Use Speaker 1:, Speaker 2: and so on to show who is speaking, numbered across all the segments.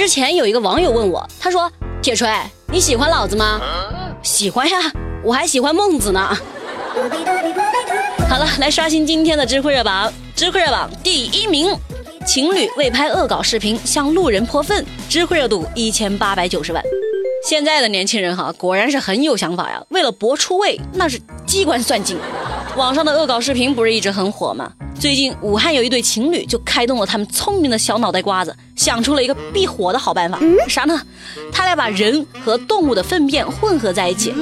Speaker 1: 之前有一个网友问我，他说：“铁锤，你喜欢老子吗？”喜欢呀，我还喜欢孟子呢。好了，来刷新今天的知乎热榜，知乎热榜第一名。情侣为拍恶搞视频向路人泼粪，知乎热度一千八百九十万。现在的年轻人哈，果然是很有想法呀。为了博出位，那是机关算尽。网上的恶搞视频不是一直很火吗？最近武汉有一对情侣就开动了他们聪明的小脑袋瓜子，想出了一个避火的好办法。啥呢？他俩把人和动物的粪便混合在一起，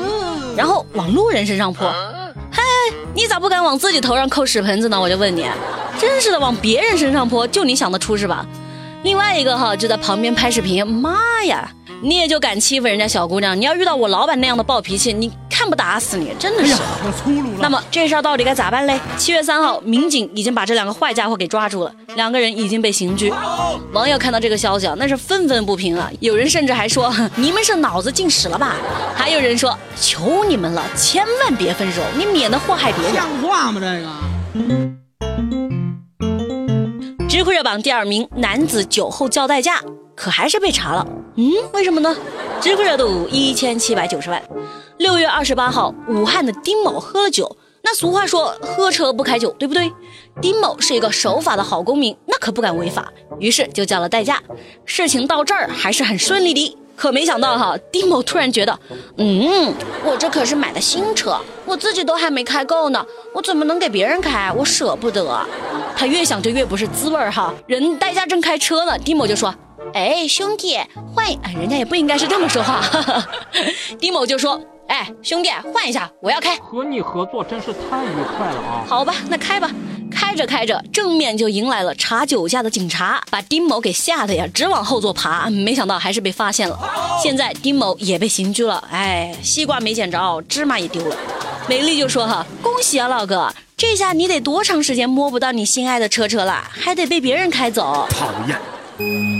Speaker 1: 然后往路人身上泼。嗨，你咋不敢往自己头上扣屎盆子呢？我就问你。真是的，往别人身上泼，就你想得出是吧？另外一个哈就在旁边拍视频，妈呀，你也就敢欺负人家小姑娘？你要遇到我老板那样的暴脾气，你看不打死你，真的是。
Speaker 2: 我粗鲁了。
Speaker 1: 那么这事儿到底该咋办嘞？七月三号，民警已经把这两个坏家伙给抓住了，两个人已经被刑拘。网友看到这个消息啊，那是愤愤不平啊，有人甚至还说你们是脑子进屎了吧？还有人说求你们了，千万别分手，你免得祸害别人。
Speaker 2: 像话吗？这个。
Speaker 1: 知乎热榜第二名，男子酒后叫代驾，可还是被查了。嗯，为什么呢？知乎热度一千七百九十万。六月二十八号，武汉的丁某喝了酒。那俗话说，喝车不开酒，对不对？丁某是一个守法的好公民，那可不敢违法，于是就叫了代驾。事情到这儿还是很顺利的。可没想到哈，丁某突然觉得，嗯，我这可是买的新车，我自己都还没开够呢，我怎么能给别人开？我舍不得。他越想就越不是滋味儿哈。人代驾正开车呢，丁某就说：“哎，兄弟，换……哎，人家也不应该是这么说话。”丁某就说：“哎，兄弟，换一下，我要开。”
Speaker 2: 和你合作真是太愉快了啊！
Speaker 1: 好吧，那开吧。开着开着，正面就迎来了查酒驾的警察，把丁某给吓得呀，直往后座爬。没想到还是被发现了，现在丁某也被刑拘了。哎，西瓜没捡着，芝麻也丢了。美丽就说哈，恭喜啊，老哥，这下你得多长时间摸不到你心爱的车车了，还得被别人开走。
Speaker 2: 讨厌。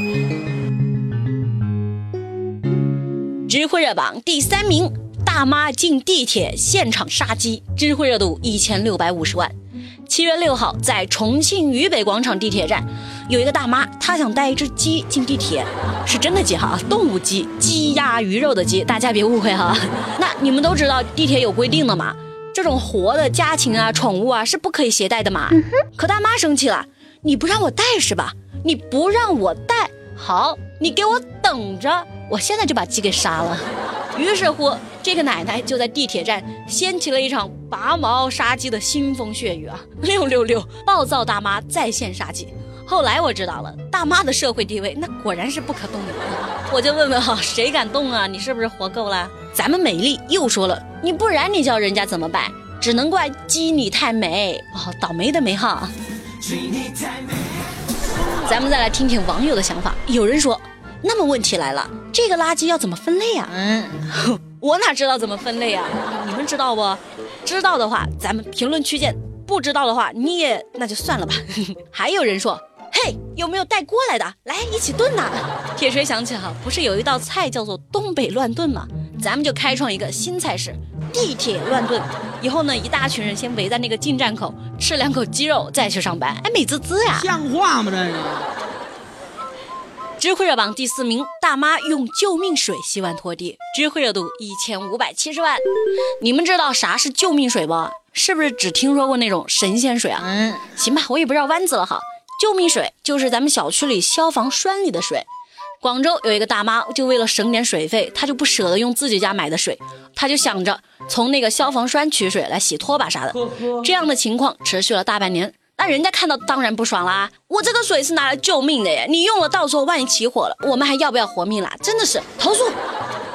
Speaker 1: 知乎热榜第三名，大妈进地铁现场杀鸡，知乎热度一千六百五十万。七月六号，在重庆渝北广场地铁站，有一个大妈，她想带一只鸡进地铁，是真的鸡哈，动物鸡，鸡鸭鱼肉的鸡，大家别误会哈。那你们都知道地铁有规定的嘛？这种活的家禽啊、宠物啊是不可以携带的嘛。可大妈生气了，你不让我带是吧？你不让我带，好，你给我等着，我现在就把鸡给杀了。于是乎，这个奶奶就在地铁站掀起了一场拔毛杀鸡的腥风血雨啊！六六六，暴躁大妈在线杀鸡。后来我知道了，大妈的社会地位那果然是不可动摇的。我就问问哈，谁敢动啊？你是不是活够了？咱们美丽又说了，你不然你叫人家怎么办？只能怪鸡你太美哦，倒霉的霉哈。咱们再来听听网友的想法，有人说。那么问题来了，这个垃圾要怎么分类啊？嗯，我哪知道怎么分类啊？你们知道不？知道的话，咱们评论区见；不知道的话，你也那就算了吧。还有人说，嘿，有没有带锅来的？来一起炖呐！铁锤想起哈，不是有一道菜叫做东北乱炖吗？咱们就开创一个新菜式，地铁乱炖。以后呢，一大群人先围在那个进站口吃两口鸡肉，再去上班，哎，美滋滋呀！
Speaker 2: 像话吗？这个。
Speaker 1: 知乎热榜第四名，大妈用救命水洗碗拖地，知乎热度一千五百七十万。你们知道啥是救命水不？是不是只听说过那种神仙水啊？嗯，行吧，我也不绕弯子了哈。救命水就是咱们小区里消防栓里的水。广州有一个大妈，就为了省点水费，她就不舍得用自己家买的水，她就想着从那个消防栓取水来洗拖把啥的。这样的情况持续了大半年。那人家看到当然不爽啦！我这个水是拿来救命的耶，你用了到时候万一起火了，我们还要不要活命啦？真的是投诉！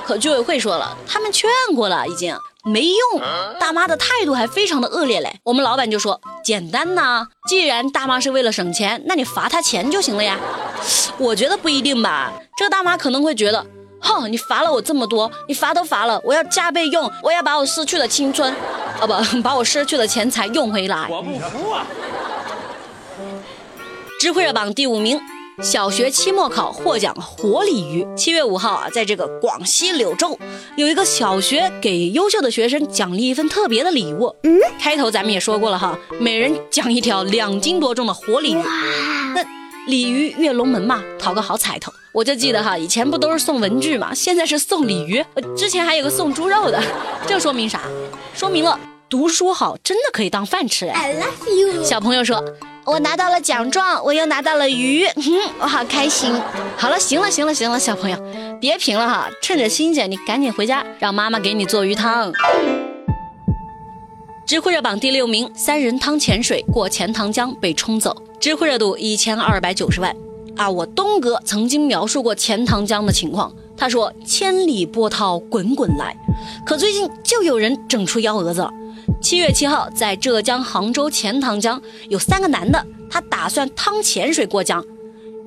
Speaker 1: 可居委会说了，他们劝过了，已经没用。大妈的态度还非常的恶劣嘞。我们老板就说简单呐，既然大妈是为了省钱，那你罚她钱就行了呀。我觉得不一定吧，这个大妈可能会觉得，哼，你罚了我这么多，你罚都罚了，我要加倍用，我要把我失去的青春，啊不，把我失去的钱财用回来。
Speaker 2: 我不服啊！
Speaker 1: 知乎热榜第五名，小学期末考获奖活鲤鱼。七月五号啊，在这个广西柳州，有一个小学给优秀的学生奖励一份特别的礼物。嗯，开头咱们也说过了哈，每人奖一条两斤多重的活鲤鱼。那鲤鱼跃龙门嘛，讨个好彩头。我就记得哈，以前不都是送文具嘛，现在是送鲤鱼，之前还有个送猪肉的，这说明啥？说明了读书好，真的可以当饭吃哎。I love you。小朋友说，我拿到了奖状，我又拿到了鱼，我好开心。好了，行了，行了，行了，小朋友别评了哈，趁着新鲜，你赶紧回家，让妈妈给你做鱼汤。知乎热榜第六名，三人汤潜水过钱塘江被冲走，知乎热度一千二百九十万。啊，我东哥曾经描述过钱塘江的情况，他说千里波涛滚滚来，可最近就有人整出幺蛾子了。七月七号，在浙江杭州钱塘江有三个男的，他打算趟浅水过江，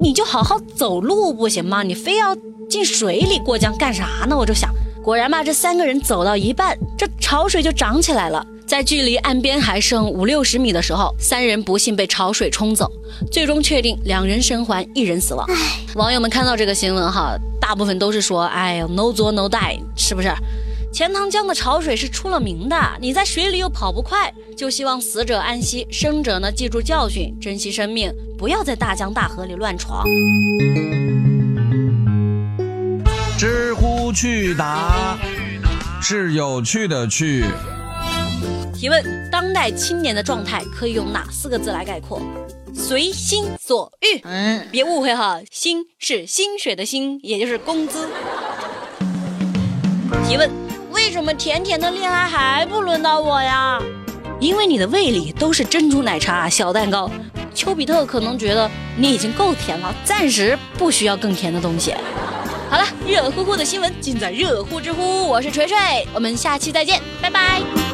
Speaker 1: 你就好好走路不行吗？你非要进水里过江干啥呢？我就想，果然吧，这三个人走到一半，这潮水就涨起来了。在距离岸边还剩五六十米的时候，三人不幸被潮水冲走，最终确定两人生还，一人死亡。网友们看到这个新闻哈，大部分都是说：“哎呀，no 作 no die，是不是？”钱塘江的潮水是出了名的，你在水里又跑不快，就希望死者安息，生者呢记住教训，珍惜生命，不要在大江大河里乱闯。
Speaker 3: 知乎去答是有趣的去。
Speaker 1: 提问：当代青年的状态可以用哪四个字来概括？随心所欲。嗯，别误会哈，心是薪水的薪，也就是工资。提问：为什么甜甜的恋爱还不轮到我呀？因为你的胃里都是珍珠奶茶、小蛋糕。丘比特可能觉得你已经够甜了，暂时不需要更甜的东西。好了，热乎乎的新闻尽在热乎知乎，我是锤锤，我们下期再见，拜拜。